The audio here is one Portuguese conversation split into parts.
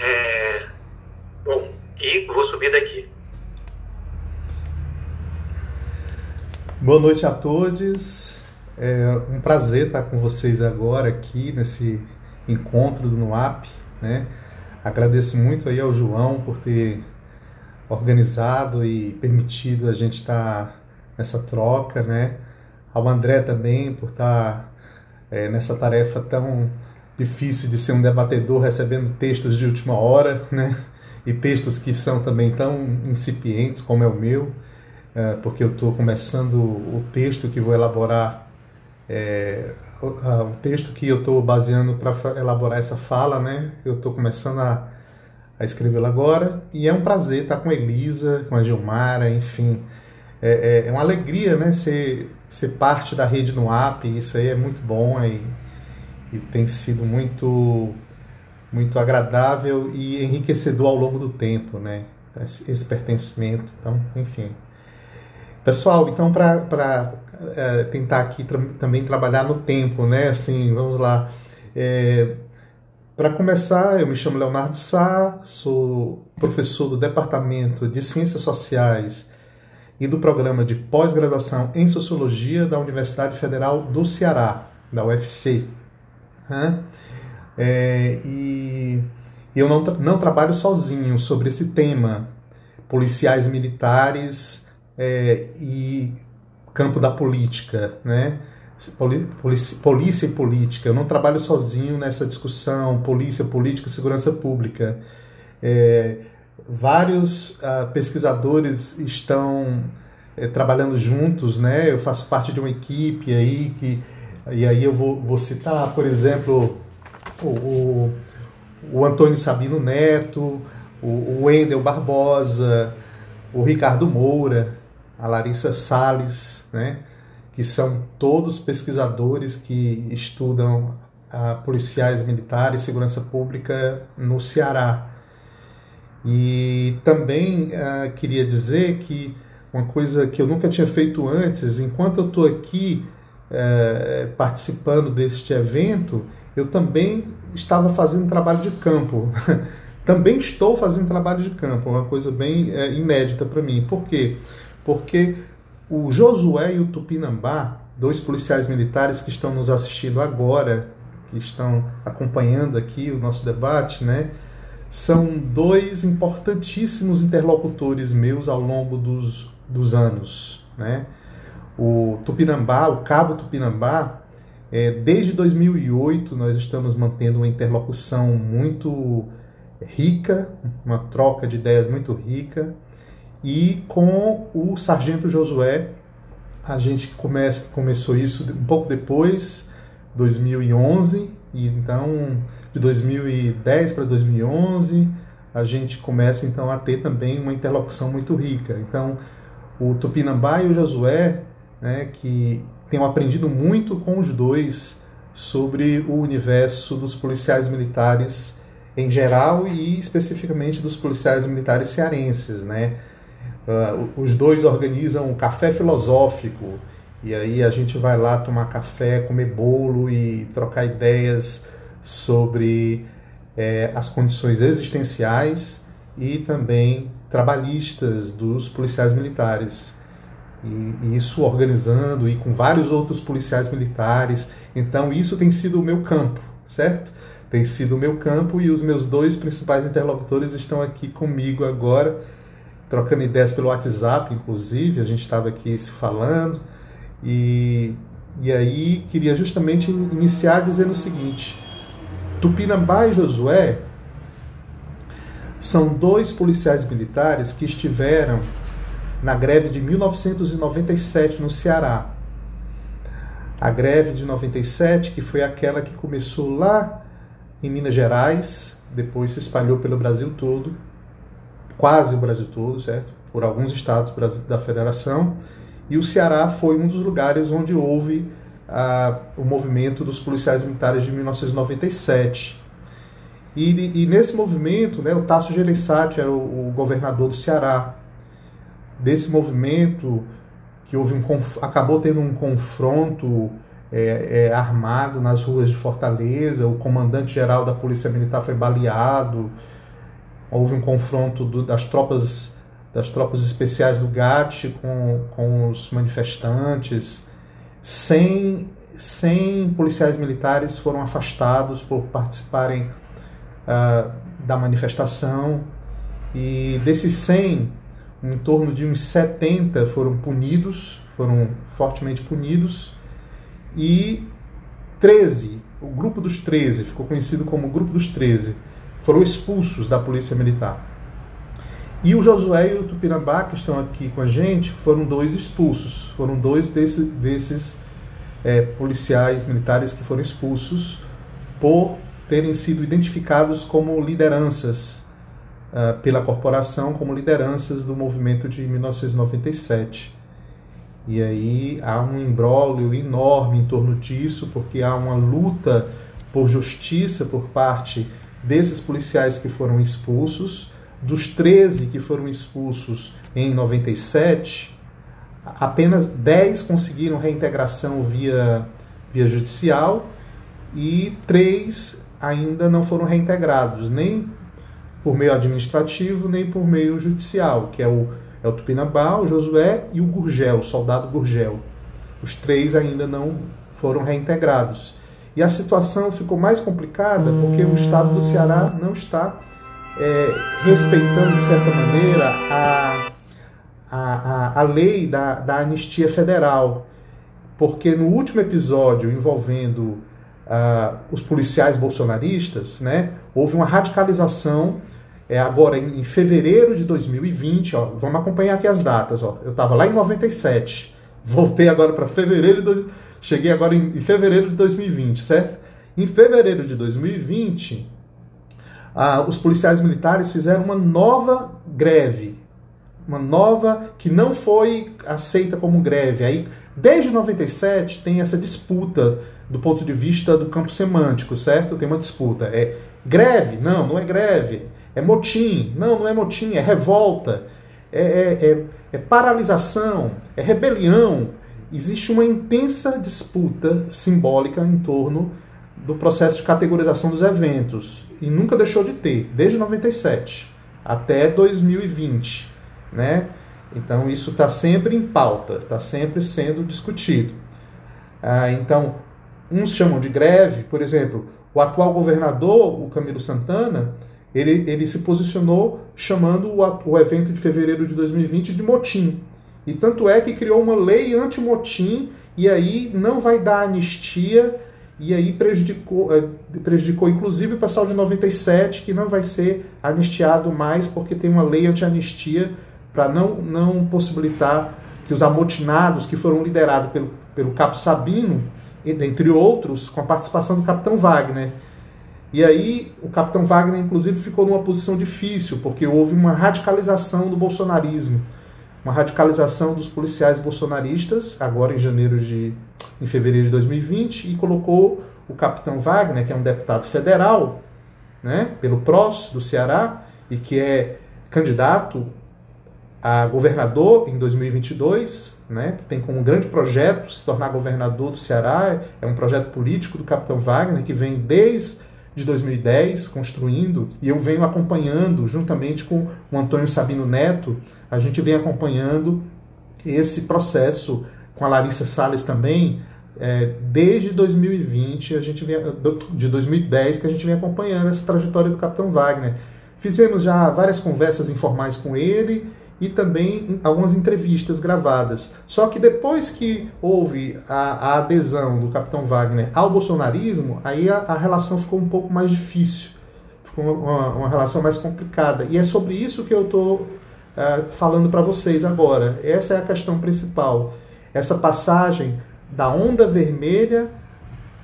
É... Bom, e vou subir daqui. Boa noite a todos. É um prazer estar com vocês agora aqui nesse encontro do NUAP, né? Agradeço muito aí ao João por ter organizado e permitido a gente estar nessa troca, né? Ao André também por estar é, nessa tarefa tão difícil de ser um debatedor recebendo textos de última hora, né? E textos que são também tão incipientes como é o meu, é, porque eu estou começando o texto que vou elaborar, é, o, texto que eu estou baseando para elaborar essa fala, né? Eu estou começando a, a escrevê-lo agora e é um prazer estar com a Elisa, com a Gilmara, enfim. É, é, é uma alegria, né? Ser, ser parte da rede no app, isso aí é muito bom e e tem sido muito muito agradável e enriquecedor ao longo do tempo, né? Esse pertencimento, então, enfim. Pessoal, então para é, tentar aqui tra também trabalhar no tempo, né? Assim, vamos lá. É, para começar, eu me chamo Leonardo Sá, sou professor do Departamento de Ciências Sociais e do Programa de Pós-Graduação em Sociologia da Universidade Federal do Ceará, da UFC. É, e eu não, não trabalho sozinho sobre esse tema, policiais militares é, e campo da política, né? Polícia, polícia e política. Eu não trabalho sozinho nessa discussão, polícia, política e segurança pública. É, vários uh, pesquisadores estão é, trabalhando juntos, né? Eu faço parte de uma equipe aí que e aí eu vou, vou citar, por exemplo, o, o, o Antônio Sabino Neto, o, o Wendel Barbosa, o Ricardo Moura, a Larissa Salles, né? que são todos pesquisadores que estudam a policiais militares e segurança pública no Ceará. E também uh, queria dizer que uma coisa que eu nunca tinha feito antes, enquanto eu estou aqui é, participando deste evento, eu também estava fazendo trabalho de campo. também estou fazendo trabalho de campo, uma coisa bem é, inédita para mim. Por quê? Porque o Josué e o Tupinambá, dois policiais militares que estão nos assistindo agora, que estão acompanhando aqui o nosso debate, né? São dois importantíssimos interlocutores meus ao longo dos, dos anos, né? O Tupinambá, o Cabo Tupinambá, é, desde 2008 nós estamos mantendo uma interlocução muito rica, uma troca de ideias muito rica, e com o Sargento Josué, a gente começa, começou isso um pouco depois, 2011, e então de 2010 para 2011 a gente começa então a ter também uma interlocução muito rica. Então o Tupinambá e o Josué né, que tenho aprendido muito com os dois sobre o universo dos policiais militares em geral e especificamente dos policiais militares cearenses, né? Uh, os dois organizam um café filosófico e aí a gente vai lá tomar café, comer bolo e trocar ideias sobre é, as condições existenciais e também trabalhistas dos policiais militares e, isso organizando e com vários outros policiais militares. Então isso tem sido o meu campo, certo? Tem sido o meu campo e os meus dois principais interlocutores estão aqui comigo agora, trocando ideias pelo WhatsApp, inclusive. A gente estava aqui se falando e, e aí queria justamente iniciar dizendo o seguinte: Tupinambá e Josué são dois policiais militares que estiveram na greve de 1997 no Ceará. A greve de 97, que foi aquela que começou lá em Minas Gerais, depois se espalhou pelo Brasil todo, quase o Brasil todo, certo? Por alguns estados da federação. E o Ceará foi um dos lugares onde houve ah, o movimento dos policiais militares de 1997. E, e nesse movimento, né, o Tasso Gereissati era o, o governador do Ceará, desse movimento que houve um, acabou tendo um confronto é, é, armado nas ruas de Fortaleza, o comandante-geral da Polícia Militar foi baleado, houve um confronto do, das tropas das tropas especiais do GAT com, com os manifestantes. 100, 100 policiais militares foram afastados por participarem uh, da manifestação e desses 100, em torno de uns 70 foram punidos, foram fortemente punidos e 13, o grupo dos 13, ficou conhecido como grupo dos 13, foram expulsos da polícia militar. E o Josué e o Tupinambá, que estão aqui com a gente, foram dois expulsos, foram dois desse, desses é, policiais militares que foram expulsos por terem sido identificados como lideranças uh, pela corporação, como lideranças do movimento de 1997. E aí há um imbróglio enorme em torno disso, porque há uma luta por justiça por parte desses policiais que foram expulsos. Dos 13 que foram expulsos em 97, apenas 10 conseguiram reintegração via, via judicial e 3 ainda não foram reintegrados, nem por meio administrativo, nem por meio judicial, que é o é o Tupinambá, o Josué e o Gurgel, o soldado Gurgel. Os três ainda não foram reintegrados. E a situação ficou mais complicada porque o estado do Ceará não está é, respeitando, de certa maneira, a, a, a, lei da, da anistia federal. Porque no último episódio envolvendo uh, os policiais bolsonaristas, né, houve uma radicalização é agora em, fevereiro de 2020, ó, vamos acompanhar aqui as datas, ó. Eu estava lá em 97, voltei agora para fevereiro de dois, cheguei agora em, em, fevereiro de 2020, certo? Em fevereiro de 2020, ah, os policiais militares fizeram uma nova greve, uma nova que não foi aceita como greve. Aí, desde 97 tem essa disputa do ponto de vista do campo semântico, certo? Tem uma disputa. É greve? Não, não é greve. É motim. Não, não é motim, é revolta. É, é, é, é paralisação, é rebelião. Existe uma intensa disputa simbólica em torno do processo de categorização dos eventos. E nunca deixou de ter, desde 97 até 2020. Né? Então isso está sempre em pauta, está sempre sendo discutido. Ah, então, uns chamam de greve, por exemplo, o atual governador, o Camilo Santana, ele, ele se posicionou chamando o, o evento de fevereiro de 2020 de motim. E tanto é que criou uma lei anti-motim e aí não vai dar anistia e aí prejudicou, eh, prejudicou inclusive o pessoal de 97 que não vai ser anistiado mais porque tem uma lei anti-anistia para não, não possibilitar que os amotinados que foram liderados pelo, pelo Capo Sabino, entre outros, com a participação do Capitão Wagner, e aí o capitão Wagner, inclusive, ficou numa posição difícil, porque houve uma radicalização do bolsonarismo, uma radicalização dos policiais bolsonaristas, agora em janeiro de. em fevereiro de 2020, e colocou o capitão Wagner, que é um deputado federal, né, pelo PROS do Ceará, e que é candidato a governador em 2022, né, que tem como grande projeto se tornar governador do Ceará, é um projeto político do capitão Wagner, que vem desde de 2010 construindo e eu venho acompanhando juntamente com o Antônio Sabino Neto, a gente vem acompanhando esse processo com a Larissa Salles também, é, desde 2020, a gente vem, de 2010 que a gente vem acompanhando essa trajetória do Capitão Wagner. Fizemos já várias conversas informais com ele e também algumas entrevistas gravadas. Só que depois que houve a, a adesão do capitão Wagner ao bolsonarismo, aí a, a relação ficou um pouco mais difícil, ficou uma, uma, relação mais complicada. E é sobre isso que eu estou uh, falando para vocês agora. Essa é a questão principal. Essa passagem da onda vermelha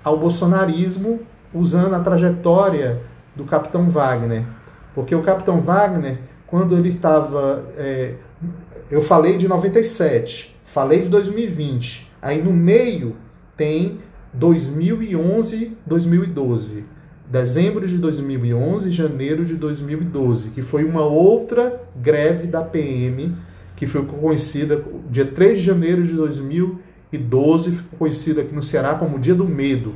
ao bolsonarismo usando a trajetória do capitão Wagner. Porque o capitão Wagner quando ele estava. É, eu falei de 97, falei de 2020. Aí no meio tem 2011, 2012. Dezembro de 2011, janeiro de 2012, que foi uma outra greve da PM, que foi conhecida dia 3 de janeiro de 2012 2012 ficou conhecido aqui no Ceará como Dia do Medo.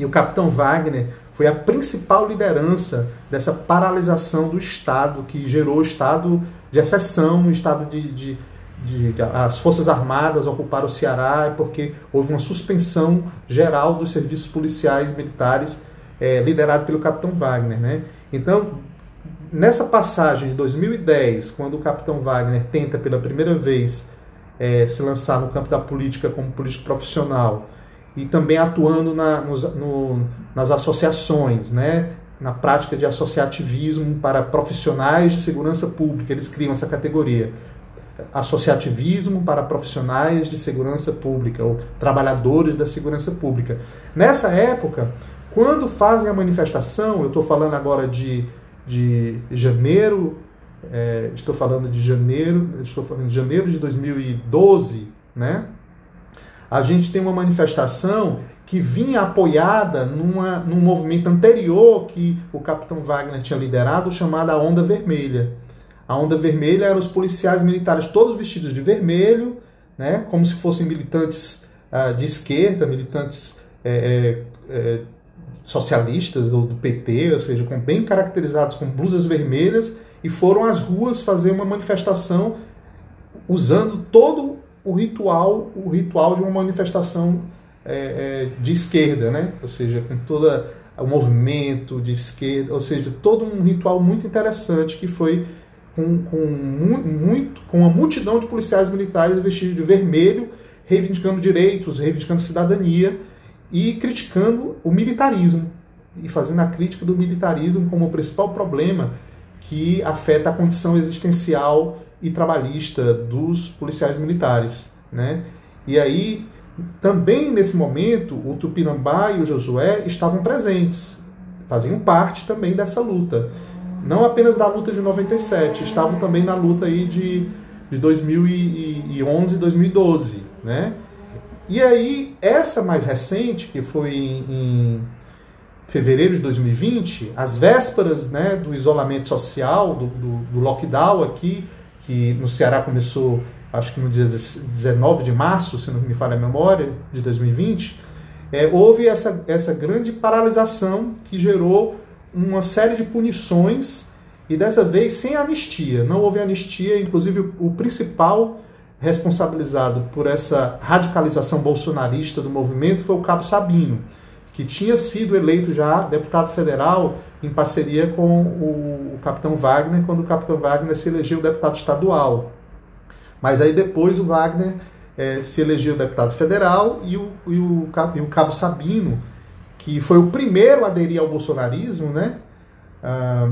E o capitão Wagner foi a principal liderança dessa paralisação do Estado, que gerou o estado de exceção, estado de, de, de, de, as Forças Armadas ocuparam o Ceará, porque houve uma suspensão geral dos serviços policiais militares é, liderado pelo capitão Wagner. Né? Então, nessa passagem de 2010, quando o capitão Wagner tenta pela primeira vez é, se lançar no campo da política como político profissional e também atuando na, nos, no, nas associações, né, na prática de associativismo para profissionais de segurança pública. Eles criam essa categoria. Associativismo para profissionais de segurança pública, ou trabalhadores da segurança pública. Nessa época, quando fazem a manifestação, eu estou falando agora de, de janeiro, é, estou falando de janeiro, estou falando de janeiro de 2012, né? A gente tem uma manifestação que vinha apoiada numa, num movimento anterior que o capitão Wagner tinha liderado, chamado a Onda Vermelha. A Onda Vermelha eram os policiais militares todos vestidos de vermelho, né, como se fossem militantes uh, de esquerda, militantes é, é, socialistas ou do PT, ou seja, com, bem caracterizados com blusas vermelhas, e foram às ruas fazer uma manifestação usando todo o ritual, o ritual de uma manifestação é, é, de esquerda, né? Ou seja, com todo o movimento de esquerda, ou seja, todo um ritual muito interessante que foi com, com, muito, com uma multidão de policiais militares vestidos de vermelho, reivindicando direitos, reivindicando cidadania e criticando o militarismo e fazendo a crítica do militarismo como o principal problema que afeta a condição existencial e trabalhista dos policiais militares, né? E aí também nesse momento, o Tupinambá e o Josué estavam presentes, faziam parte também dessa luta. Não apenas da luta de 97, estavam também na luta aí de, de 2011 e 2012. Né? E aí, essa mais recente, que foi em, fevereiro de 2020, às vésperas né, do isolamento social, do, do, do lockdown aqui, que no Ceará começou acho que no dia 19 de março, se não me falha a memória, de 2020, é, houve essa, essa grande paralisação que gerou uma série de punições e dessa vez sem anistia. Não houve anistia, inclusive o, principal responsabilizado por essa radicalização bolsonarista do movimento foi o Cabo Sabino, que tinha sido eleito já deputado federal em parceria com o capitão Wagner, quando o capitão Wagner se elegeu deputado estadual. Mas aí depois o Wagner é, se elegeu deputado federal e o, e, o, e o Cabo Sabino, que foi o primeiro a aderir ao bolsonarismo, né? Ah,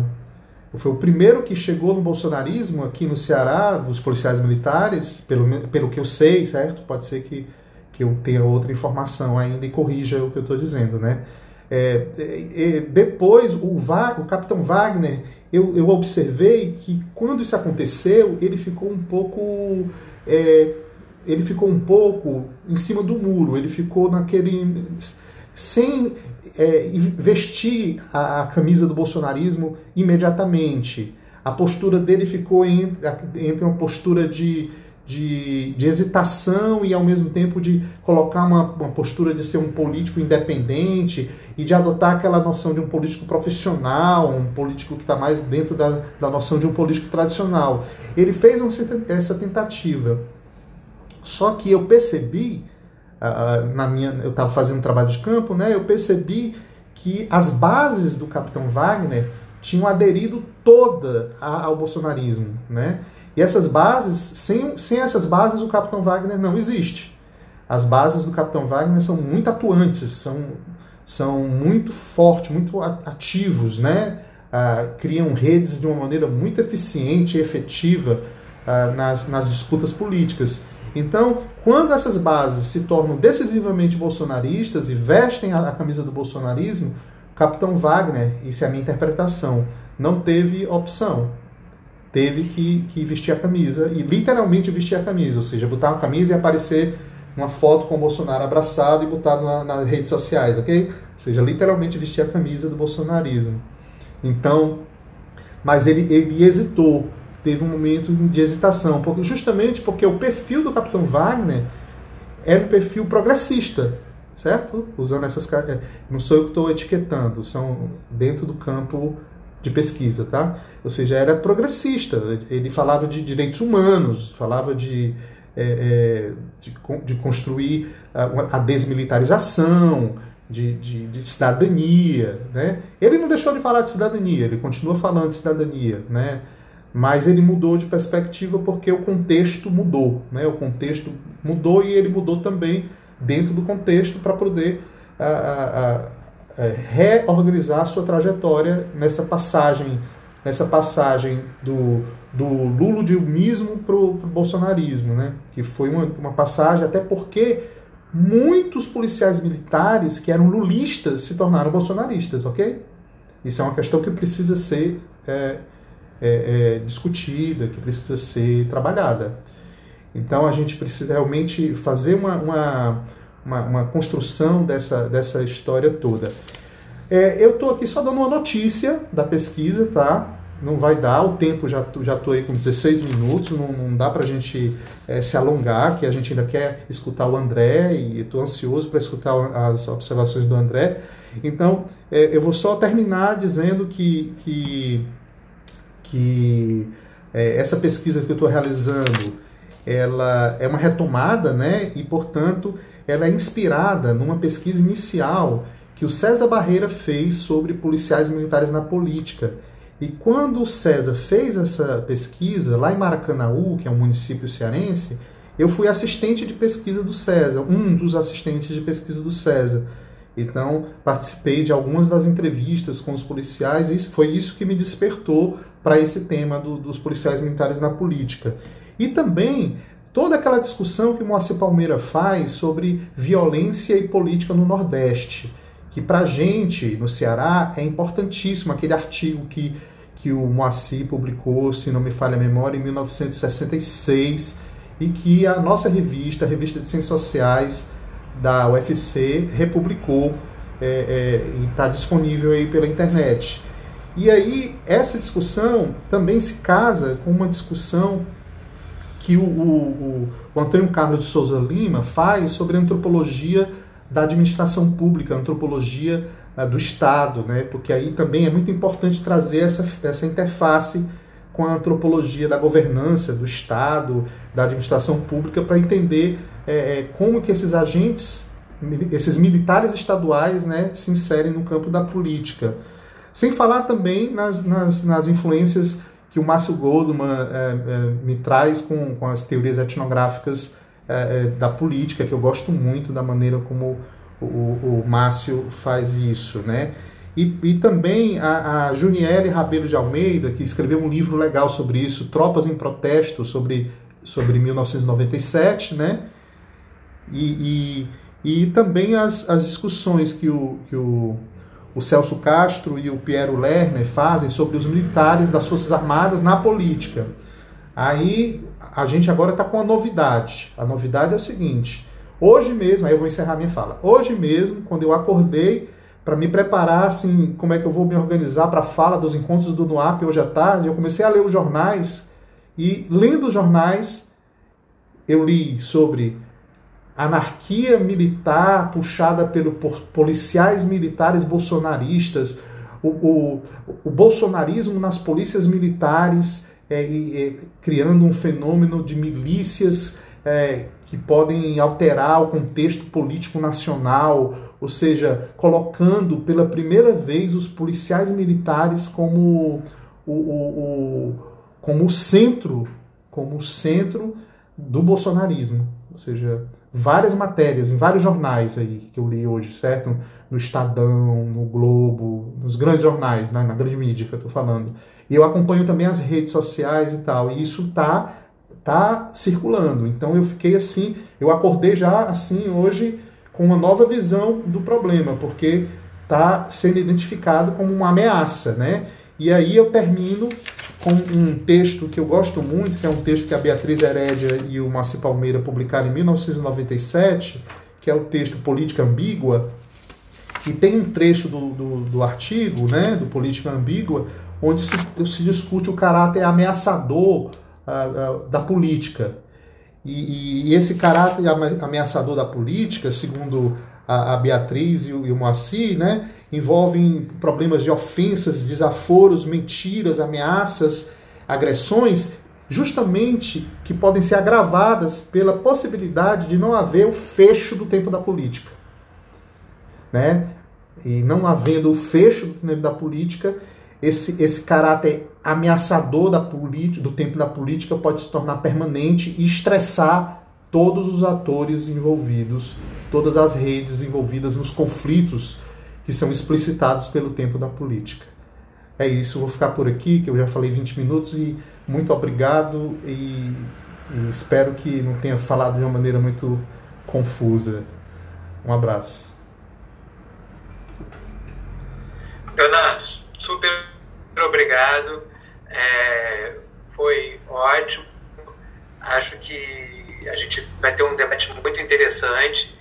foi o primeiro que chegou no bolsonarismo aqui no Ceará, dos policiais militares, pelo, pelo que eu sei, certo? Pode ser que, que eu tenha outra informação ainda e corrija o que eu estou dizendo, né? É, é, é, depois, o, o capitão Wagner eu, eu observei que quando isso aconteceu, ele ficou um pouco. É, ele ficou um pouco em cima do muro, ele ficou naquele. sem é, vestir a, a, camisa do bolsonarismo imediatamente. A postura dele ficou entre, entre uma postura de de, de, hesitação e ao mesmo tempo de colocar uma, uma, postura de ser um político independente e de adotar aquela noção de um político profissional, um político que está mais dentro da, da noção de um político tradicional. Ele fez um, essa tentativa. Só que eu percebi, uh, na minha, eu estava fazendo um trabalho de campo, né, eu percebi que as bases do Capitão Wagner tinham aderido toda ao bolsonarismo, né? E essas bases, sem, sem essas bases, o Capitão Wagner não existe. As bases do Capitão Wagner são muito atuantes, são, são muito fortes, muito ativos, né? Ah, criam redes de uma maneira muito eficiente e efetiva ah, nas, nas disputas políticas. Então, quando essas bases se tornam decisivamente bolsonaristas e vestem a, a camisa do bolsonarismo, Capitão Wagner, isso é a minha interpretação, não teve opção teve que, que vestir a camisa, e literalmente vestir a camisa, ou seja, botar uma camisa e aparecer uma foto com o Bolsonaro abraçado e botado na, nas redes sociais, ok? Ou seja, literalmente vestir a camisa do bolsonarismo. Então, mas ele, ele hesitou, teve um momento de hesitação, porque, justamente porque o perfil do Capitão Wagner é um perfil progressista, certo? Usando essas é, não sou eu que estou etiquetando, são dentro do campo de pesquisa, tá? Ou seja, era progressista. Ele falava de direitos humanos, falava de, é, é, de, de, construir a, a desmilitarização, de, de, de, cidadania, né? Ele não deixou de falar de cidadania, ele continua falando de cidadania, né? Mas ele mudou de perspectiva porque o contexto mudou, né? O contexto mudou e ele mudou também dentro do contexto para poder a, a, a, reorganizar a sua trajetória nessa passagem, nessa passagem do, do luludilmismo para o bolsonarismo, né? Que foi uma, uma passagem até porque muitos policiais militares que eram lulistas se tornaram bolsonaristas, ok? Isso é uma questão que precisa ser é, é, é, discutida, que precisa ser trabalhada. Então a gente precisa realmente fazer uma, uma, uma, uma construção dessa, dessa história toda. É, eu estou aqui só dando uma notícia da pesquisa, tá? não vai dar, o tempo já já estou aí com 16 minutos, não, não dá para a gente é, se alongar, que a gente ainda quer escutar o André e estou ansioso para escutar as observações do André. Então, é, eu vou só terminar dizendo que, que, que é, essa pesquisa que eu estou realizando, ela é uma retomada, né? E, portanto, ela é inspirada numa pesquisa inicial que o César Barreira fez sobre policiais militares na política e quando o César fez essa pesquisa, lá em Maracanaú, que é um município cearense, eu fui assistente de pesquisa do César, um dos assistentes de pesquisa do César. Então, participei de algumas das entrevistas com os policiais, e foi isso que me despertou para esse tema do, dos policiais militares na política. E também toda aquela discussão que Moacir Palmeira faz sobre violência e política no Nordeste que para a gente no Ceará é importantíssimo, aquele artigo que, que o Moacir publicou, se não me falha a memória, em 1966, e que a nossa revista, a Revista de Ciências Sociais da UFC, republicou é, é, e está disponível aí pela internet. E aí, essa discussão também se casa com uma discussão que o, o, o Antônio Carlos de Souza Lima faz sobre antropologia da administração pública, antropologia uh, do Estado, né? porque aí também é muito importante trazer essa, essa interface com a antropologia da governança do Estado, da administração pública, para entender é, como que esses agentes, esses militares estaduais, né, se inserem no campo da política. Sem falar também nas, nas, nas influências que o Márcio Goldman é, é, me traz com, com as teorias etnográficas é, da política, que eu gosto muito da maneira como o, o, Márcio faz isso, né? E, e também a, a Juniele Rabelo de Almeida, que escreveu um livro legal sobre isso, Tropas em Protesto, sobre, sobre 1997, né? E, e, e também as, as discussões que o, que o, o Celso Castro e o Piero Lerner fazem sobre os militares das Forças Armadas na política. Aí a gente agora está com uma novidade. A novidade é o seguinte: hoje mesmo, aí eu vou encerrar minha fala. Hoje mesmo, quando eu acordei para me preparar, assim, como é que eu vou me organizar para a fala dos encontros do NUAP hoje à tarde, eu comecei a ler os jornais e, lendo os jornais, eu li sobre anarquia militar puxada pelo, por policiais militares bolsonaristas, o, o, o bolsonarismo nas polícias militares é, é, criando um fenômeno de milícias é, que podem alterar o contexto político nacional, ou seja, colocando pela primeira vez os policiais militares como o, o, o como o centro, como o centro do bolsonarismo, ou seja, várias matérias em vários jornais aí que eu li hoje, certo? No Estadão, no Globo, nos grandes jornais, né? na grande mídia que eu estou falando. E eu acompanho também as redes sociais e tal, e isso tá tá circulando. Então eu fiquei assim, eu acordei já assim hoje com uma nova visão do problema, porque tá sendo identificado como uma ameaça, né? E aí eu termino com um texto que eu gosto muito, que é um texto que a Beatriz Herédia e o Márcio Palmeira publicaram em 1997, que é o texto Política Ambígua, e tem um trecho do, do, do artigo, né, do Política Ambígua, onde se, se discute o caráter ameaçador uh, uh, da política. E, e, esse caráter ameaçador da política, segundo a, a Beatriz e o, e o Moacir, né, envolvem problemas de ofensas, desaforos, mentiras, ameaças, agressões, justamente que podem ser agravadas pela possibilidade de não haver o fecho do tempo da política. Né? E não havendo o fecho do tempo da política, esse, esse caráter ameaçador da do tempo da política pode se tornar permanente e estressar todos os atores envolvidos, todas as redes envolvidas nos conflitos que são explicitados pelo tempo da política. É isso, vou ficar por aqui, que eu já falei 20 minutos e muito obrigado e, e espero que não tenha falado de uma maneira muito confusa. Um abraço. Leonardo, super obrigado. É, foi ótimo. Acho que a gente vai ter um debate muito interessante.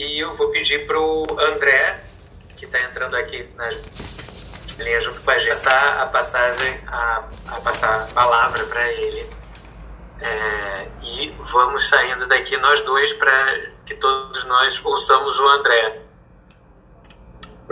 E eu vou pedir para o André, que está entrando aqui nas linhas junto com a gente, passar a passagem, a, a passar a palavra para ele. É, e vamos saindo daqui nós dois para que todos nós ouçamos o André.